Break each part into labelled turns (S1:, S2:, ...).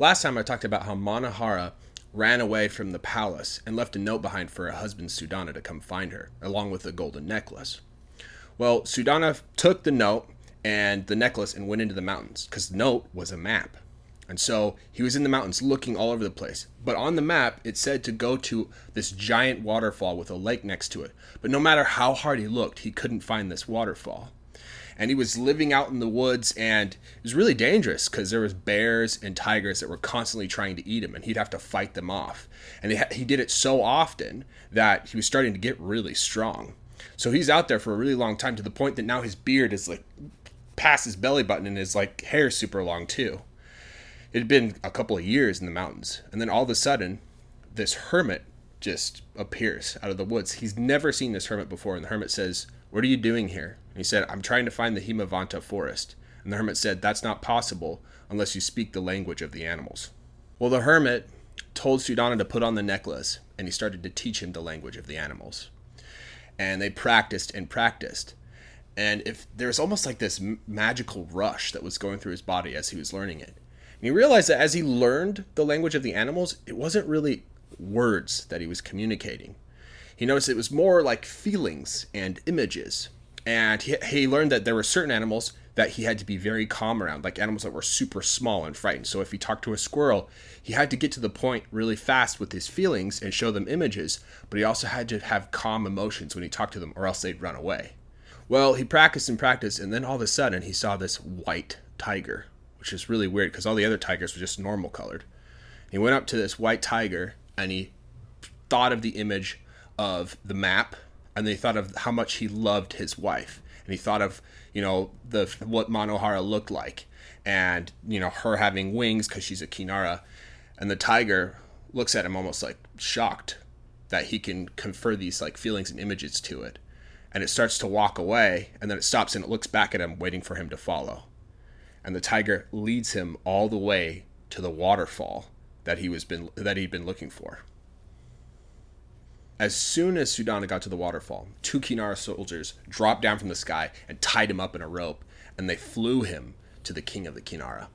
S1: Last time I talked about how Manohara ran away from the palace and left a note behind for her husband Sudana to come find her, along with the golden necklace. Well, Sudana took the note and the necklace and went into the mountains because the note was a map. And so he was in the mountains looking all over the place. But on the map, it said to go to this giant waterfall with a lake next to it. But no matter how hard he looked, he couldn't find this waterfall. And he was living out in the woods, and it was really dangerous because there was bears and tigers that were constantly trying to eat him, and he'd have to fight them off. And he did it so often that he was starting to get really strong. So he's out there for a really long time to the point that now his beard is like past his belly button, and his like hair is super long too it had been a couple of years in the mountains, and then all of a sudden, this hermit just appears out of the woods. He's never seen this hermit before, and the hermit says, "What are you doing here?" And he said, "I'm trying to find the Himavanta forest." And the hermit said, "That's not possible unless you speak the language of the animals." Well, the hermit told Sudana to put on the necklace, and he started to teach him the language of the animals. And they practiced and practiced. And if there was almost like this magical rush that was going through his body as he was learning it. And he realized that as he learned the language of the animals, it wasn't really words that he was communicating. He noticed it was more like feelings and images. And he, he learned that there were certain animals that he had to be very calm around, like animals that were super small and frightened. So if he talked to a squirrel, he had to get to the point really fast with his feelings and show them images, but he also had to have calm emotions when he talked to them, or else they'd run away. Well, he practiced and practiced, and then all of a sudden he saw this white tiger which is really weird because all the other tigers were just normal colored. He went up to this white tiger and he thought of the image of the map and then he thought of how much he loved his wife and he thought of you know the what Manohara looked like and you know her having wings because she's a Kinnara and the tiger looks at him almost like shocked that he can confer these like feelings and images to it and it starts to walk away and then it stops and it looks back at him waiting for him to follow and the tiger leads him all the way to the waterfall that he was been that he'd been looking for. As soon as Sudana got to the waterfall, two Kinnara soldiers dropped down from the sky and tied him up in a rope, and they flew him to the king of the Kinnara.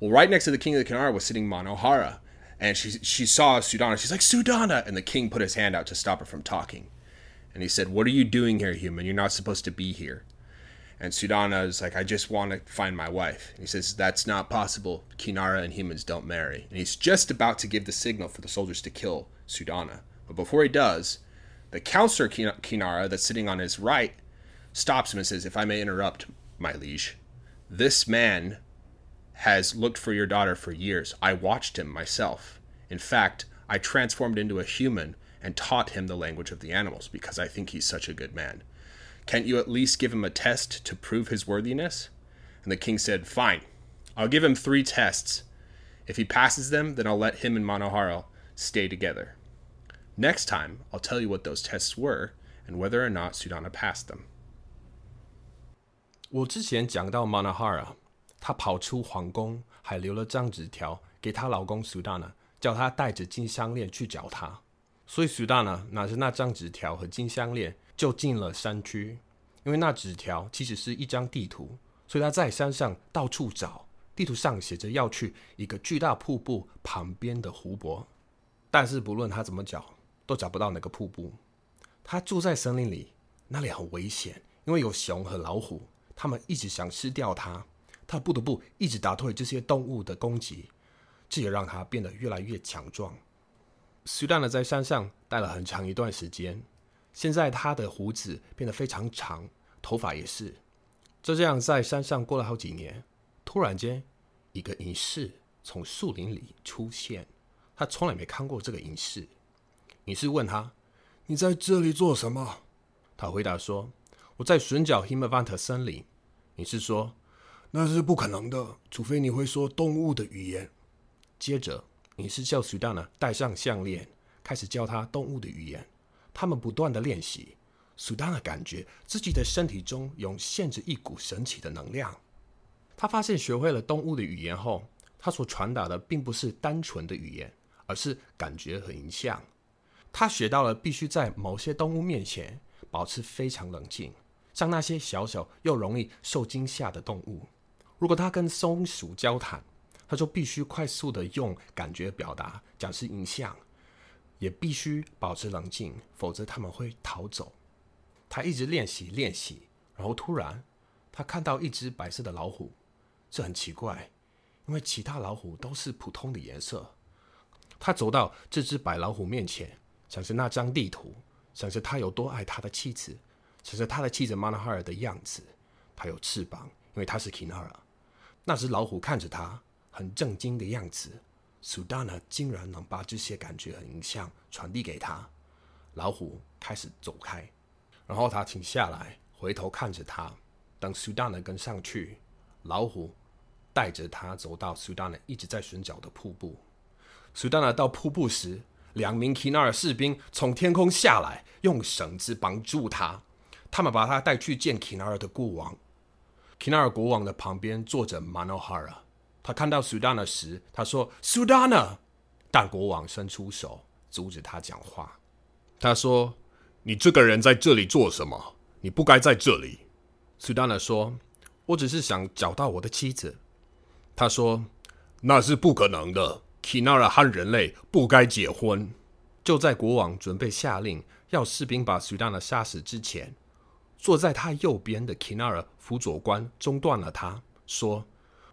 S1: Well, right next to the king of the Kinnara was sitting Manohara, and she she saw Sudana. She's like Sudana, and the king put his hand out to stop her from talking, and he said, "What are you doing here, human? You're not supposed to be here." And Sudana is like, I just want to find my wife. And he says, That's not possible. Kinnara and humans don't marry. And he's just about to give the signal for the soldiers to kill Sudana. But before he does, the counselor Kinnara that's sitting on his right stops him and says, If I may interrupt, my liege, this man has looked for your daughter for years. I watched him myself. In fact, I transformed into a human and taught him the language of the animals because I think he's such a good man. Can't you at least give him a test to prove his worthiness? And the king said, Fine. I'll give him three tests. If he passes them, then I'll let him and Manohara stay together. Next time, I'll tell you what those tests were and whether or not Sudana passed them.
S2: 我之前讲到 Manohara，她跑出皇宫，还留了张纸条给她老公 Sudana，叫他带着金项链去找她。所以 Sudana 拿着那张纸条和金项链就进了山区，因为那纸条其实是一张地图，所以他在山上到处找。地图上写着要去一个巨大瀑布旁边的湖泊，但是不论他怎么找，都找不到那个瀑布。他住在森林里，那里很危险，因为有熊和老虎，他们一直想吃掉他。他不得不一直打退这些动物的攻击，这也让他变得越来越强壮。苏丹呢，在山上待了很长一段时间。现在他的胡子变得非常长，头发也是。就这样在山上过了好几年，突然间，一个隐士从树林里出现。他从来没看过这个隐士。隐士问他：“你在这里做什么？”他回答说：“我在寻找 Himavant 森林。”你是说：“那是不可能的，除非你会说动物的语言。”接着，你是叫 Sudana 戴上项链，开始教他动物的语言。他们不断的练习，苏丹的感觉自己的身体中涌现着一股神奇的能量。他发现学会了动物的语言后，他所传达的并不是单纯的语言，而是感觉和影像。他学到了必须在某些动物面前保持非常冷静，像那些小小又容易受惊吓的动物。如果他跟松鼠交谈，他就必须快速的用感觉表达，展示影像，也必须保持冷静，否则他们会逃走。他一直练习练习，然后突然他看到一只白色的老虎，这很奇怪，因为其他老虎都是普通的颜色。他走到这只白老虎面前，想着那张地图，想着他有多爱他的妻子，想着他的妻子玛纳哈尔的样子。他有翅膀，因为他是 Kinara。那只老虎看着他。很震惊的样子，苏丹娜竟然能把这些感觉和影像传递给他。老虎开始走开，然后他停下来，回头看着他。等苏丹娜跟上去，老虎带着他走到苏丹娜一直在寻找的瀑布。苏丹娜到瀑布时，两名 Kinar 士兵从天空下来，用绳子绑住他。他们把他带去见 Kinar 的国王。Kinar 国王的旁边坐着 Manohara。他看到苏丹娜时，他说：“苏丹娜。”但国王伸出手阻止他讲话。他说：“你这个人在这里做什么？你不该在这里。”苏丹娜说：“我只是想找到我的妻子。”他说：“那是不可能的。Kinara 和人类不该结婚。”就在国王准备下令要士兵把苏丹娜杀死之前，坐在他右边的 Kinara 辅佐官中断了他，说。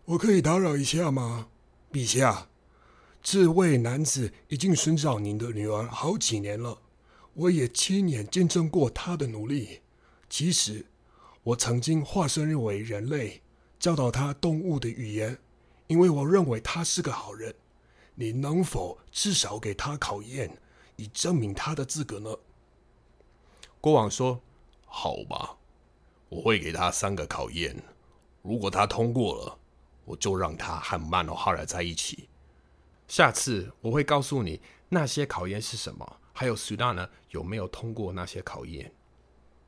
S3: 我可以打扰一下吗，陛下？这位男子已经寻找您的女儿好几年了，我也亲眼见证过他的努力。其实，我曾经化身为人类，教导他动物的语言，因为我认为他是个好人。你能否至少给他考验，以证明他的资格呢？
S2: 国王说：“好吧，我会给他三个考验，如果他通过了。”我就让他和曼诺哈尔在一起。下次我会告诉你那些考验是什么，还有苏丹呢有没有通过那些考验。